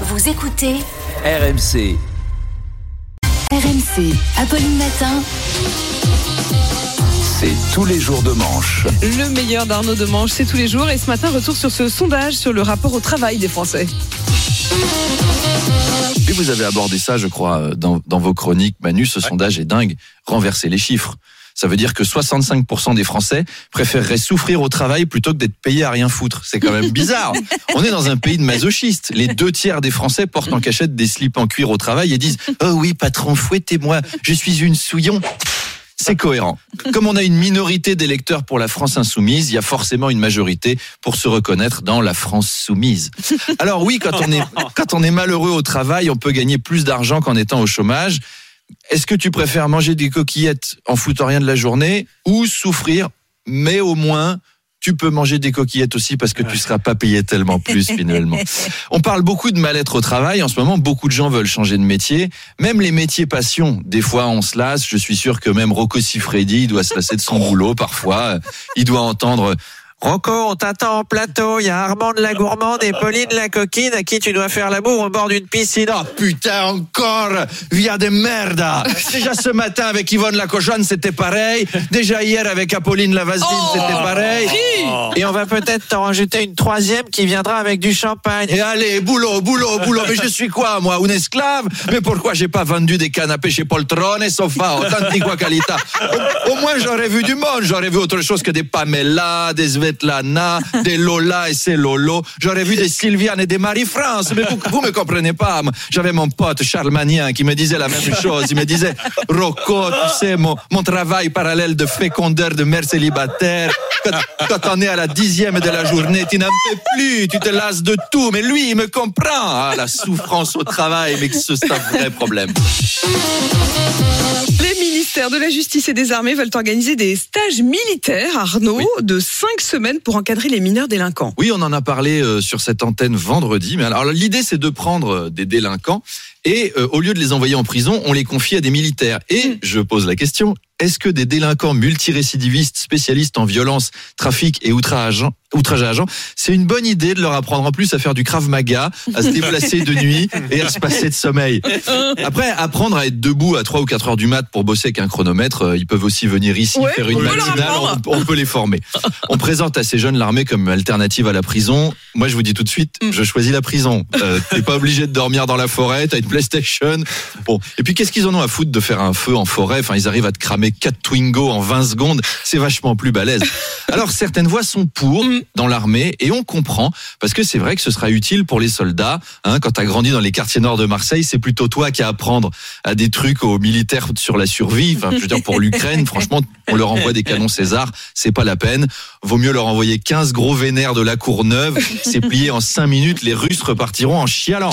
Vous écoutez RMC. RMC, Apolline Matin. C'est tous les jours de manche. Le meilleur d'Arnaud de Manche, c'est tous les jours. Et ce matin, retour sur ce sondage sur le rapport au travail des Français. Et vous avez abordé ça, je crois, dans, dans vos chroniques. Manu, ce sondage est dingue. Renverser les chiffres. Ça veut dire que 65% des Français préféreraient souffrir au travail plutôt que d'être payés à rien foutre. C'est quand même bizarre. On est dans un pays de masochistes. Les deux tiers des Français portent en cachette des slips en cuir au travail et disent Oh oui, patron, fouettez-moi, je suis une souillon. C'est cohérent. Comme on a une minorité d'électeurs pour la France insoumise, il y a forcément une majorité pour se reconnaître dans la France soumise. Alors oui, quand on est, quand on est malheureux au travail, on peut gagner plus d'argent qu'en étant au chômage. Est-ce que tu préfères manger des coquillettes en foutant rien de la journée ou souffrir, mais au moins tu peux manger des coquillettes aussi parce que tu seras pas payé tellement plus finalement. On parle beaucoup de mal-être au travail. En ce moment, beaucoup de gens veulent changer de métier. Même les métiers passion. Des fois, on se lasse. Je suis sûr que même Rocco Siffredi, il doit se lasser de son boulot parfois. Il doit entendre Rocco, on t'attend en plateau. Il y a Armand de la gourmande et Pauline la coquine à qui tu dois faire l'amour au bord d'une piscine. Oh putain, encore Via de merda Déjà ce matin avec Yvonne la cochonne, c'était pareil. Déjà hier avec Apolline la vaseline, c'était pareil. Et on va peut-être t'en rajouter une troisième qui viendra avec du champagne. Et allez, boulot, boulot, boulot. Mais je suis quoi, moi, un esclave? Mais pourquoi j'ai pas vendu des canapés chez Poltrone et Sofa? Autantiqua qualità au, moins, j'aurais vu du monde. J'aurais vu autre chose que des Pamela, des Svetlana, des Lola et ces Lolo. J'aurais vu des Sylviane et des Marie-France. Mais vous, me comprenez pas. J'avais mon pote Charles Magnien qui me disait la même chose. Il me disait, Rocco, tu sais, mon, mon travail parallèle de fécondeur de mère célibataire. Quand on est à la dixième de la journée, tu n'en peux plus, tu te lasses de tout. Mais lui, il me comprend. Ah, la souffrance au travail, mais que c'est un vrai problème. Les ministères de la Justice et des Armées veulent organiser des stages militaires, Arnaud, de cinq semaines pour encadrer les mineurs délinquants. Oui, on en a parlé euh, sur cette antenne vendredi. Mais alors, l'idée, c'est de prendre euh, des délinquants et euh, au lieu de les envoyer en prison, on les confie à des militaires. Et je pose la question est-ce que des délinquants multirécidivistes, spécialistes en violence, trafic et outrage, outrage à agent, c'est une bonne idée de leur apprendre en plus à faire du krav maga, à se déplacer de nuit et à se passer de sommeil. Après, apprendre à être debout à 3 ou 4 heures du mat pour bosser avec un chronomètre, euh, ils peuvent aussi venir ici Ouais, faire une matinale, on peut les former. On présente à ces jeunes l'armée comme alternative à la prison. Moi, je vous dis tout de suite, Mm. je choisis la prison. Euh, T'es pas obligé de dormir dans la forêt, t'as une PlayStation. Bon. Et puis, qu'est-ce qu'ils en ont à foutre de faire un feu en forêt? Enfin, ils arrivent à te cramer 4 Twingo en 20 secondes. C'est vachement plus balèze. Alors, certaines voix sont pour Mm. dans l'armée et on comprend parce que c'est vrai que ce sera utile pour les soldats. Hein, quand t'as grandi dans les quartiers nord de Marseille, c'est plutôt toi qui as à apprendre à des trucs aux militaires sur la survie. Enfin, je veux dire, pour l'Ukraine, franchement, on leur envoie des canons César, c'est pas la peine. Vaut mieux leur envoyer 15 gros vénères de la Courneuve. C'est plié en 5 minutes. Les Russes repartiront en chialant.